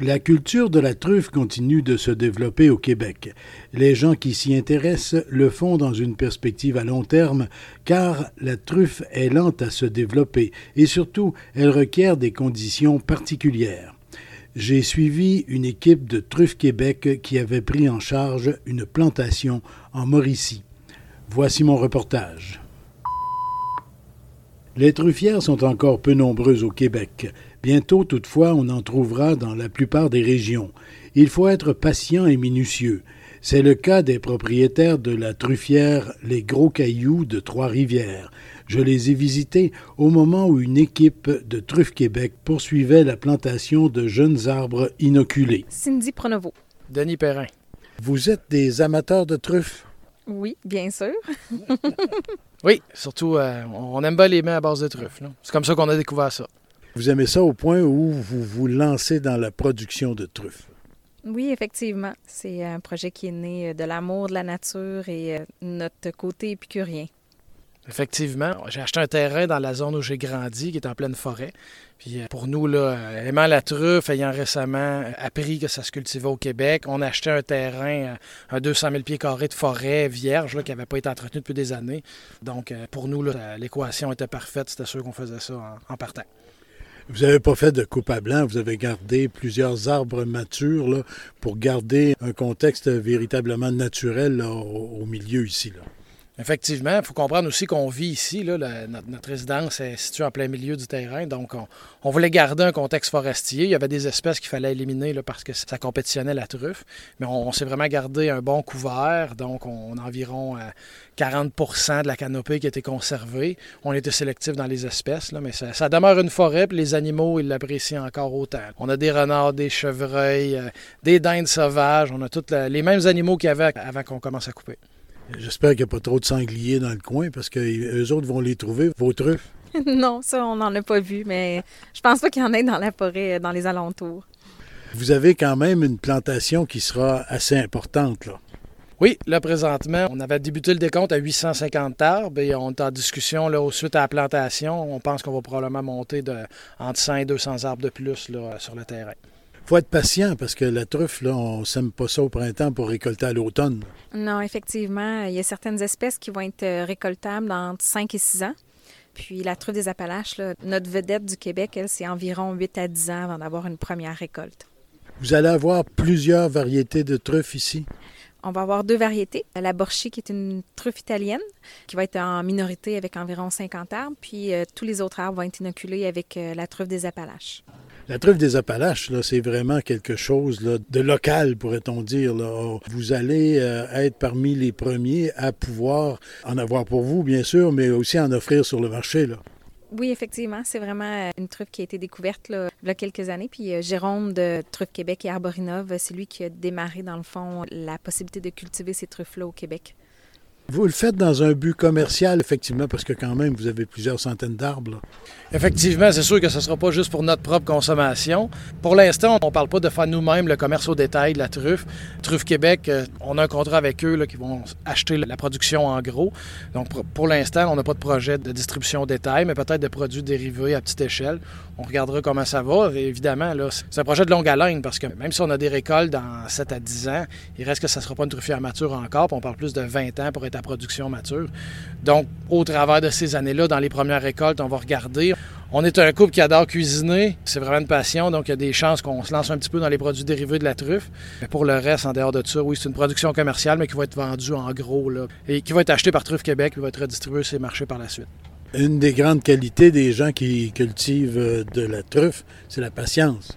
La culture de la truffe continue de se développer au Québec. Les gens qui s'y intéressent le font dans une perspective à long terme, car la truffe est lente à se développer et surtout, elle requiert des conditions particulières. J'ai suivi une équipe de Truffe Québec qui avait pris en charge une plantation en Mauricie. Voici mon reportage. Les truffières sont encore peu nombreuses au Québec. Bientôt, toutefois, on en trouvera dans la plupart des régions. Il faut être patient et minutieux. C'est le cas des propriétaires de la truffière Les Gros Cailloux de Trois-Rivières. Je les ai visités au moment où une équipe de Truffe Québec poursuivait la plantation de jeunes arbres inoculés. Cindy Pronovo. Denis Perrin. Vous êtes des amateurs de truffes? Oui, bien sûr. oui, surtout, euh, on aime bien les mains à base de truffes. C'est comme ça qu'on a découvert ça. Vous aimez ça au point où vous vous lancez dans la production de truffes? Oui, effectivement. C'est un projet qui est né de l'amour de la nature et euh, notre côté épicurien. Effectivement. J'ai acheté un terrain dans la zone où j'ai grandi, qui est en pleine forêt. Puis euh, pour nous, là, aimant la truffe, ayant récemment appris que ça se cultivait au Québec, on a acheté un terrain, un 200 000 pieds carrés de forêt vierge, qui n'avait pas été entretenu depuis des années. Donc euh, pour nous, l'équation était parfaite. C'était sûr qu'on faisait ça en, en partant. Vous n'avez pas fait de coupe à blanc, vous avez gardé plusieurs arbres matures pour garder un contexte véritablement naturel au, au, milieu ici. Là. Effectivement, il faut comprendre aussi qu'on vit ici. Notre, résidence est située en plein milieu du terrain, donc on, voulait garder un contexte forestier. Il y avait des espèces qu'il fallait éliminer parce que ça compétitionnait la truffe, mais on, s'est vraiment gardé un bon couvert, donc on, a environ euh, 40% de la canopée qui été conservée. On était sélectif dans les espèces, mais ça, demeure une forêt, les animaux, ils l'apprécient encore autant. On a des renards, des chevreuils, euh, des dindes sauvages, on a tous les mêmes animaux qu'il y avait avant qu'on commence à couper. J'espère qu'il n'y a pas trop de sangliers dans le coin parce qu'eux autres vont les trouver, vos truffes. non, ça, on n'en a pas vu, mais je pense pas qu'il y en ait dans la forêt, dans les alentours. Vous avez quand même une plantation qui sera assez importante, là. Oui, là, présentement, on avait débuté le décompte à 850 arbres et on est en discussion, là, suite à la plantation. On pense qu'on va probablement monter de, entre 100 et 200 arbres de plus là, sur le terrain faut être patient parce que la truffe, là, on ne sème pas ça au printemps pour récolter à l'automne. Non, effectivement. Il y a certaines espèces qui vont être récoltables dans 5 et 6 ans. Puis la truffe des Appalaches, là, notre vedette du Québec, elle, c'est environ 8 à 10 ans avant d'avoir une première récolte. Vous allez avoir plusieurs variétés de truffes ici? On va avoir deux variétés. La Borchi, qui est une truffe italienne, qui va être en minorité avec environ 50 arbres, puis euh, tous les autres arbres vont être inoculés avec euh, la truffe des Appalaches. La truffe des Appalaches, c'est vraiment quelque chose de local, pourrait-on dire. Là. Vous allez euh, être parmi les premiers à pouvoir en avoir pour vous, bien sûr, mais aussi en offrir sur le marché. Oui, effectivement, c'est vraiment une truffe qui a été découverte il y a quelques années. Puis euh, Jérôme de Truffe Québec et Arborinov, c'est lui qui a démarré, dans le fond, la possibilité de cultiver ces truffes-là au Québec. Vous le faites dans un but commercial, effectivement, parce que quand même, vous avez plusieurs centaines d'arbres. Effectivement, c'est sûr que ce ne sera pas juste pour notre propre consommation. Pour l'instant, on ne parle pas de faire nous-mêmes le commerce au détail de la truffe. Truffe Québec, euh, on a un contrat avec eux qui vont acheter la production en gros. Donc, pour l'instant, on n'a pas de projet de distribution au détail, mais peut-être de produits dérivés à petite échelle. On regardera comment ça va. Évidemment, c'est un projet de longue haleine parce que même si on a des récoltes dans 7 à 10 ans, il reste que ça ne sera pas une truffière mature encore. on parle plus de 20 ans pour être à production mature. Donc, au travers de ces années-là, dans les premières récoltes, on va regarder. On est un couple qui adore cuisiner. C'est vraiment une passion, donc il y a des chances qu'on se lance un petit peu dans les produits dérivés de la truffe. Mais pour le reste, en dehors de ça, oui, c'est une production commerciale, mais qui va être vendue en gros là, et qui va être achetée par Truffe Québec et va être redistribuée sur les marchés par la suite. Une des grandes qualités des gens qui cultivent de la truffe, c'est la patience.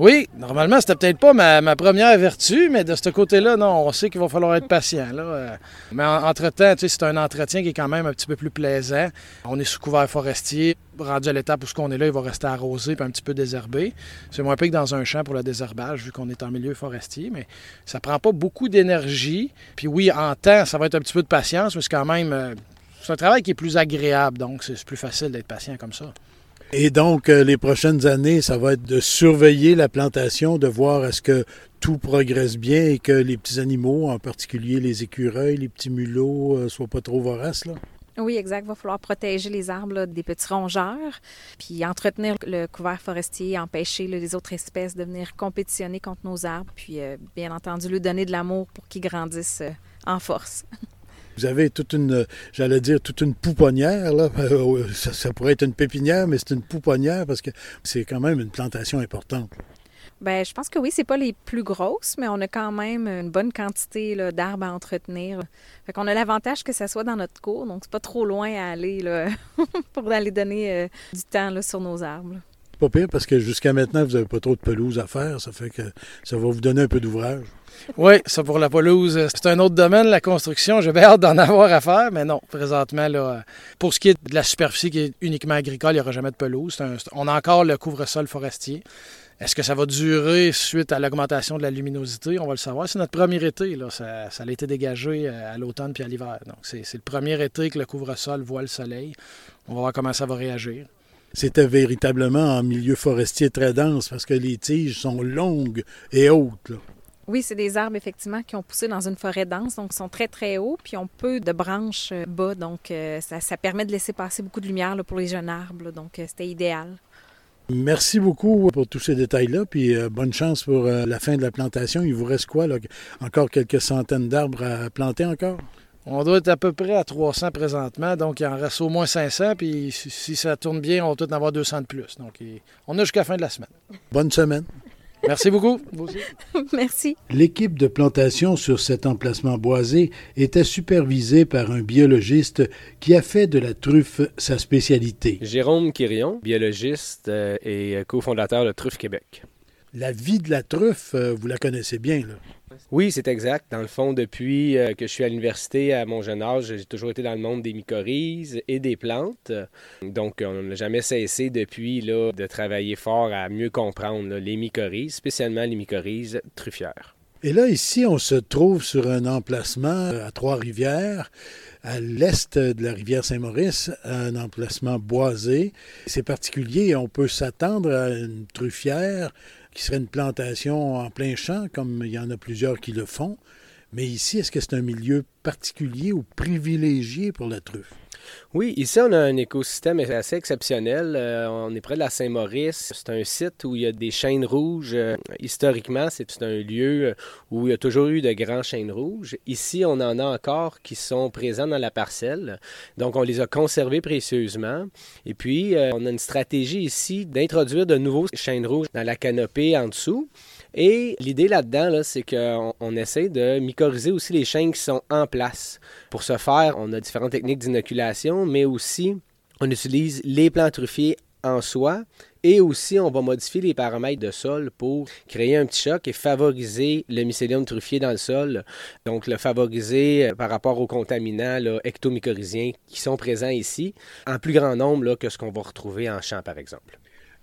Oui, normalement, c'était peut-être pas ma, première vertu, mais de ce côté-là, non, on sait qu'il va falloir être patient. Là. Mais entre-temps, c'est un entretien qui est quand même un petit peu plus plaisant. On est sous couvert forestier. Rendu à l'étape où ce qu'on est là, il va rester arrosé et un petit peu désherbé. C'est moins pire que dans un champ pour le désherbage, vu qu'on est en milieu forestier, mais ça prend pas beaucoup d'énergie. Puis oui, en temps, ça va être un petit peu de patience, mais c'est quand même... Euh, c'est un travail qui est plus agréable, donc c'est plus facile d'être patient comme ça. Et donc, euh, les prochaines années, ça va être de surveiller la plantation, de voir est-ce que tout progresse bien et que les petits animaux, en particulier les écureuils, les petits mulots, euh, soient pas trop voraces, là? Oui, exact. Il va falloir protéger les arbres des petits rongeurs, puis entretenir le couvert forestier, empêcher les autres espèces de venir compétitionner contre nos arbres, puis euh, bien entendu, lui donner de l'amour pour qu'ils grandissent en force. Vous avez toute une, j'allais dire, toute une pouponnière. Là. Euh, ça, pourrait être une pépinière, mais c'est une pouponnière parce que c'est quand même une plantation importante. Bien, je pense que oui, c'est pas les plus grosses, mais on a quand même une bonne quantité d'arbres à entretenir. Fait qu'on a l'avantage que ça soit dans notre cour, donc c'est pas trop loin à aller pour aller donner euh, du temps sur nos arbres. Pas pire parce que jusqu'à maintenant, vous n'avez pas trop de pelouse à faire. Ça fait que ça va vous donner un peu d'ouvrage. Oui, ça pour la pelouse, c'est un autre domaine, la construction. J'ai hâte d'en avoir à faire, mais non, présentement, là, pour ce qui est de la superficie qui est uniquement agricole, il n'y aura jamais de pelouse. on a encore le couvre-sol forestier. Est-ce que ça va durer suite à l'augmentation de la luminosité? On va le savoir. C'est notre premier été. Ça, ça a été dégagé à l'automne puis à l'hiver. Donc, c'est le premier été que le couvre-sol voit le soleil. On va voir comment ça va réagir c'était véritablement en milieu forestier très dense parce que les tiges sont longues et hautes. Oui, c'est des arbres effectivement qui ont poussé dans une forêt dense, donc sont très très hauts, puis ont peu de branches euh, bas, donc euh, ça, permet de laisser passer beaucoup de lumière pour les jeunes arbres, donc euh, c'était idéal. Merci beaucoup pour tous ces détails-là, puis bonne chance pour la fin de la plantation. Il vous reste quoi, là? Encore quelques centaines d'arbres à planter encore? On doit être à peu près à 300 présentement, donc il en reste au moins 500, puis si ça tourne bien, on va tout en avoir 200 de plus. Donc on a jusqu'à la fin de la semaine. Bonne semaine. Merci beaucoup. Merci. L'équipe de plantation sur cet emplacement boisé était supervisée par un biologiste qui a fait de la truffe sa spécialité. Jérôme Quirion, biologiste euh, et cofondateur de Truffe Québec. La vie de la truffe, euh, vous la connaissez bien, là. Oui, c'est exact. Dans le fond, depuis euh, que je suis à l'université à mon jeune âge, j'ai toujours été dans le monde des mycorhizes et des plantes. Donc, on n'a jamais cessé depuis là, de travailler fort à mieux comprendre les mycorhizes, spécialement les mycorhizes truffières. Et là, ici, on se trouve sur un emplacement à Trois-Rivières, à l'est de la rivière Saint-Maurice, un emplacement boisé. C'est particulier, on peut s'attendre à une truffière qui serait une plantation en plein champ, comme il y en a plusieurs qui le font. Mais ici, est-ce que c'est un milieu particulier ou privilégié pour la truffe? Oui, ici, on a un écosystème assez exceptionnel. Euh, on est près de la Saint-Maurice. C'est un site où il y a des chênes rouges. Euh, historiquement, c'est un lieu où il y a toujours eu de grands chênes rouges. Ici, on en a encore qui sont présents dans la parcelle. Donc, on les a conservés précieusement. Et puis, euh, on a une stratégie ici d'introduire de nouveaux chênes rouges dans la canopée en dessous. Et l'idée là-dedans, c'est qu'on on essaie de mycorhizer aussi les chênes qui sont en place. Pour ce faire, on a différentes techniques d'inoculation, mais aussi on utilise les plants truffiers en soi et aussi on va modifier les paramètres de sol pour créer un petit choc et favoriser le mycélium truffier dans le sol. Donc le favoriser euh, par rapport aux contaminants ectomycorhiziens qui sont présents ici en plus grand nombre que ce qu'on va retrouver en champ par exemple.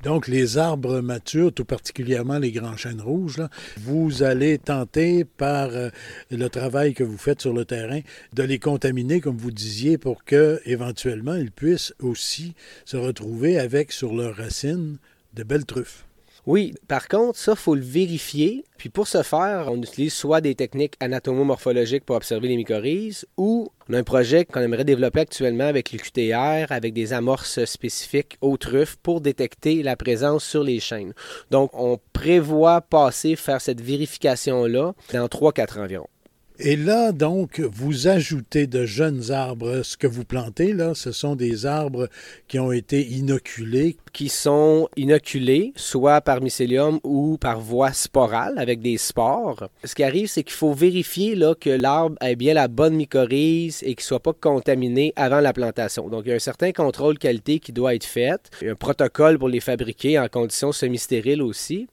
Donc, les arbres matures, tout particulièrement les grands chênes rouges, vous allez tenter par euh, le travail que vous faites sur le terrain de les contaminer, comme vous disiez, pour que éventuellement ils puissent aussi se retrouver avec sur leurs racines de belles truffes. Oui, par contre, ça, faut le vérifier. Puis pour ce faire, on utilise soit des techniques anatomomorphologiques pour observer les mycorhizes ou on a un projet qu'on aimerait développer actuellement avec le QTR, avec des amorces spécifiques aux truffes pour détecter la présence sur les chaînes. Donc, on prévoit passer faire cette vérification-là dans 3-4 environ. Et là, donc, vous ajoutez de jeunes arbres. Ce que vous plantez, là, ce sont des arbres qui ont été inoculés. Qui sont inoculés, soit par mycélium ou par voie sporale, avec des spores. Ce qui arrive, c'est qu'il faut vérifier là, que l'arbre ait bien la bonne mycorhize et qu'il ne soit pas contaminé avant la plantation. Donc, il y a un certain contrôle qualité qui doit être fait. Il y a un protocole pour les fabriquer en conditions semi-stériles aussi.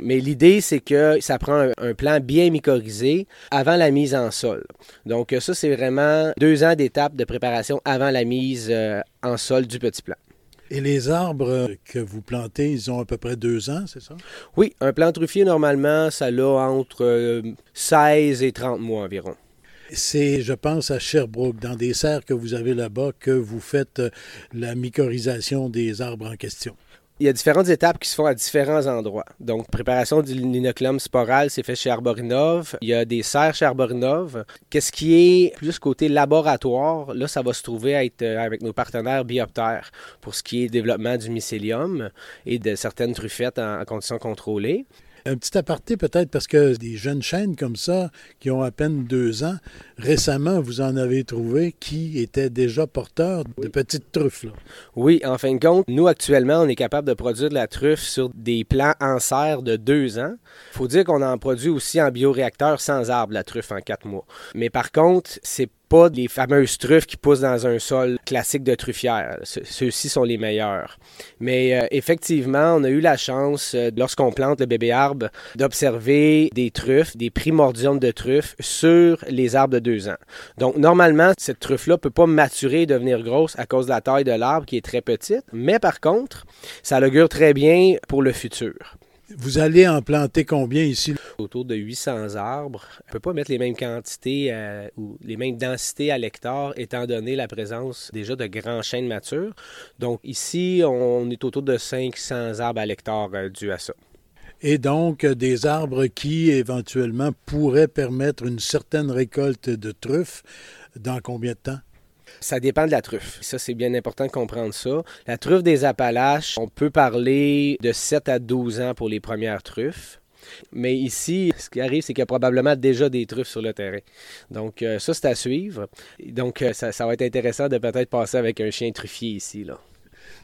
Mais l'idée, c'est que ça prend un, plan bien mycorhizé avant la mise en sol. Donc ça, c'est vraiment deux ans d'étape de préparation avant la mise euh, en sol du petit plant. Et les arbres que vous plantez, ils ont à peu près deux ans, c'est ça? Oui, un plant truffier, normalement, ça a entre 16 euh, et 30 mois environ. C'est, je pense, à Sherbrooke, dans des serres que vous avez là-bas, que vous faites euh, la mycorhisation des arbres en question. Il y a différentes étapes qui se font à différents endroits. Donc, préparation du linoclum sporal, c'est fait chez Arborinov. Il y a des serres chez Arborinov. Qu'est-ce qui est plus côté laboratoire? Là, ça va se trouver être euh, avec nos partenaires bioptères pour ce qui est développement du mycélium et de certaines truffettes en conditions contrôlées. Un petit aparté peut-être parce que des jeunes chaînes comme ça, qui ont à peine deux ans, récemment, vous en avez trouvé qui étaient déjà porteurs de petites truffes. Oui, en fin de compte, nous actuellement, on est capable de produire de la truffe sur des plants en serre de deux ans. Il faut dire qu'on en produit aussi en bioréacteur sans arbre, la truffe en quatre mois. Mais par contre, c'est pas les fameuses truffes qui poussent dans un sol classique de truffière. Ceux-ci sont les meilleurs. Mais euh, effectivement, on a eu la chance, euh, lorsqu'on plante le bébé arbre, d'observer des truffes, des primordiums de truffes sur les arbres de deux ans. Donc, normalement, cette truffe-là ne peut pas maturer et devenir grosse à cause de la taille de l'arbre qui est très petite. Mais par contre, ça l'augure très bien pour le futur. Vous allez en planter combien ici? Autour de 800 arbres. On ne peut pas mettre les mêmes quantités euh, ou les mêmes densités à l'hectare étant donné la présence déjà de grands chênes matures. Donc ici, on est autour de 500 arbres à l'hectare euh, dû à ça. Et donc des arbres qui éventuellement pourraient permettre une certaine récolte de truffes dans combien de temps? Ça dépend de la truffe. Ça, c'est bien important de comprendre ça. La truffe des Appalaches, on peut parler de 7 à 12 ans pour les premières truffes. Mais ici, ce qui arrive, c'est qu'il y a probablement déjà des truffes sur le terrain. Donc, euh, ça, c'est à suivre. Donc, euh, ça, ça, va être intéressant de peut-être passer avec un chien truffier ici. Là.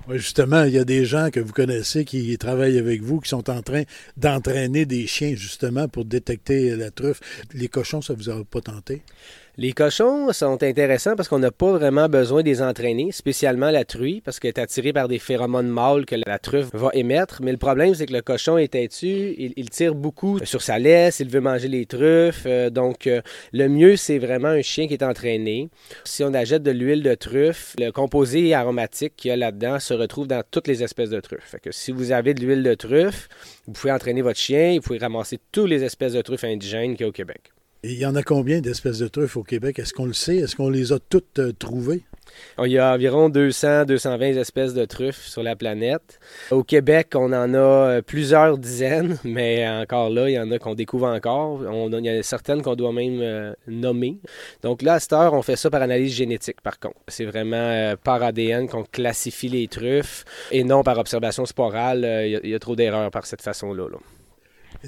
Justement, il y a des gens que vous connaissez qui travaillent avec vous, qui sont en train d'entraîner des chiens, justement, pour détecter la truffe. Les cochons, ça vous a pas tenté? Les cochons sont intéressants parce qu'on n'a pas vraiment besoin de les entraîner, spécialement la truie, parce qu'elle est attirée par des phéromones mâles que la truffe va émettre. Mais le problème, c'est que le cochon est têtu, il, tire beaucoup sur sa laisse, il veut manger les truffes. Euh, donc, euh, le mieux, c'est vraiment un chien qui est entraîné. Si on achète de l'huile de truffe, le composé aromatique qu'il y a là-dedans se retrouve dans toutes les espèces de truffes. Fait que si vous avez de l'huile de truffe, vous pouvez entraîner votre chien, vous pouvez ramasser toutes les espèces de truffes indigènes qu'il y a au Québec il y en a combien d'espèces de truffes au Québec? Est-ce qu'on le sait? Est-ce qu'on les a toutes euh, trouvées? Il y a environ 200-220 espèces de truffes sur la planète. Au Québec, on en a euh, plusieurs dizaines, mais encore là, il y en a qu'on découvre encore. Il y en a certaines qu'on doit même euh, nommer. Donc là, à cette heure, on fait ça par analyse génétique, par contre. C'est vraiment par ADN qu'on classifie les truffes et non par observation sporale. il, y a, trop d'erreurs par cette façon-là. là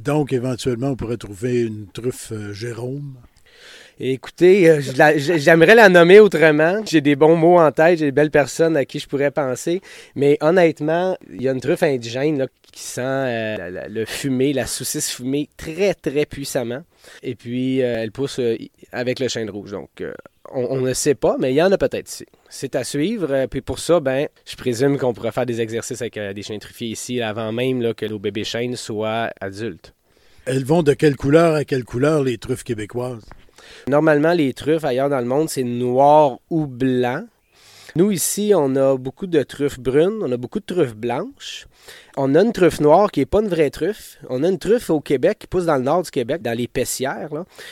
donc, éventuellement, on pourrait trouver une truffe euh, Jérôme. Écoutez, euh, j'aimerais la nommer autrement. J'ai des bons mots en tête, j'ai des belles personnes à qui je pourrais penser. Mais honnêtement, il y a une truffe indigène qui sent euh, le fumé, la saucisse fumée très, très puissamment. Et puis, elle pousse avec le chêne rouge. Donc, on, ne sait pas, mais il y en a peut-être ici. C'est à suivre. Puis pour ça, ben, je présume qu'on pourrait faire des exercices avec euh, des chiens truffiers ici avant même que nos bébés chênes soient adultes. Elles vont de quelle couleur à quelle couleur, les truffes québécoises? Normalement, les truffes ailleurs dans le monde, c'est noir ou blanc. Nous, ici, on a beaucoup de truffes brunes, on a beaucoup de truffes blanches. On a une truffe noire qui n'est pas une vraie truffe. On a une truffe au Québec qui pousse dans le nord du Québec, dans les Pessières.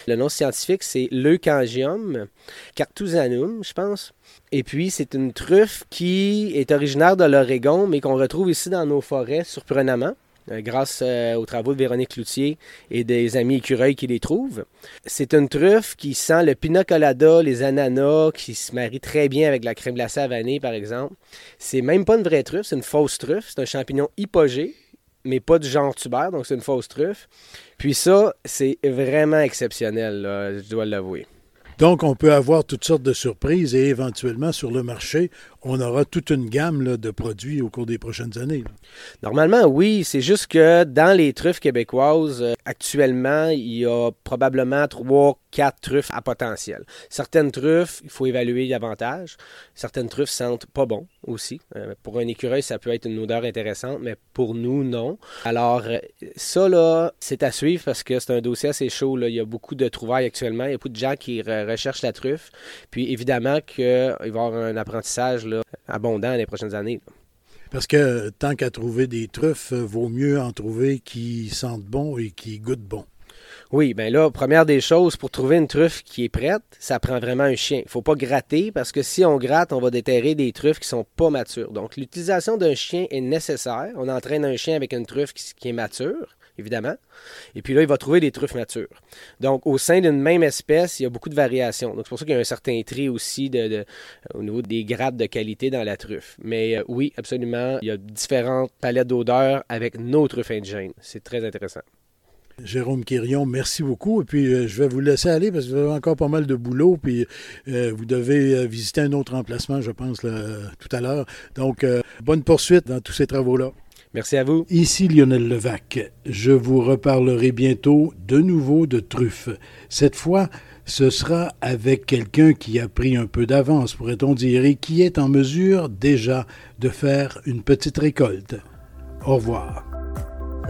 Le nom scientifique, c'est Leucangium cartusanum, je pense. Et puis, c'est une truffe qui est originaire de l'Oregon, mais qu'on retrouve ici dans nos forêts surprenamment. Euh, grâce euh, aux travaux de Véronique Cloutier et des amis écureuils qui les trouvent. C'est une truffe qui sent le pina colada, les ananas, qui se marie très bien avec la crème glacée à vanille, par exemple. C'est même pas une vraie truffe, c'est une fausse truffe. C'est un champignon hypogée, mais pas du genre tuber, donc c'est une fausse truffe. Puis ça, c'est vraiment exceptionnel, je dois l'avouer. Donc, on peut avoir toutes sortes de surprises et éventuellement sur le marché, on aura toute une gamme de produits au cours des prochaines années. Normalement, oui. C'est juste que dans les truffes québécoises, euh, actuellement, il y a probablement trois, quatre truffes à potentiel. Certaines truffes, il faut évaluer davantage. Certaines truffes sentent pas bon aussi. Euh, pour un écureuil, ça peut être une odeur intéressante, mais pour nous, non. Alors, euh, ça, là, c'est à suivre parce que c'est un dossier assez chaud. Il y a beaucoup de trouvailles actuellement. Il y a beaucoup de gens qui recherchent la truffe. Puis, évidemment qu'il va y avoir un apprentissage abondant les prochaines années. Parce que tant qu'à trouver des truffes, euh, vaut mieux en trouver qui sentent bon et qui goûtent bon. Oui, bien là, première des choses, pour trouver une truffe qui est prête, ça prend vraiment un chien. Il ne faut pas gratter parce que si on gratte, on va déterrer des truffes qui ne sont pas matures. Donc, l'utilisation d'un chien est nécessaire. On entraîne un chien avec une truffe qui est mature évidemment. Et puis là, il va trouver des truffes matures. Donc, au sein d'une même espèce, il y a beaucoup de variations. Donc, c'est pour ça qu'il y a un certain tri aussi au niveau des grades de qualité dans la truffe. Mais euh, oui, absolument, il y a différentes palettes d'odeurs avec nos truffes indigènes. C'est très intéressant. Jérôme Quirion, merci beaucoup. Et puis, euh, je vais vous laisser aller parce que vous avez encore pas mal de boulot. Puis, euh, vous devez visiter un autre emplacement, je pense, tout à l'heure. Donc, bonne poursuite dans tous ces travaux-là. Merci à vous. Ici Lionel Levac. Je vous reparlerai bientôt de nouveau de truffes. Cette fois, ce sera avec quelqu'un qui a pris un peu d'avance, pourrait-on dire, et qui est en mesure déjà de faire une petite récolte. Au revoir.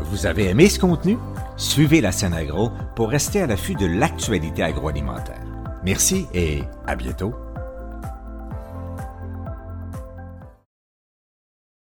Vous avez aimé ce contenu? Suivez la scène agro pour rester à l'affût de l'actualité agroalimentaire. Merci et à bientôt.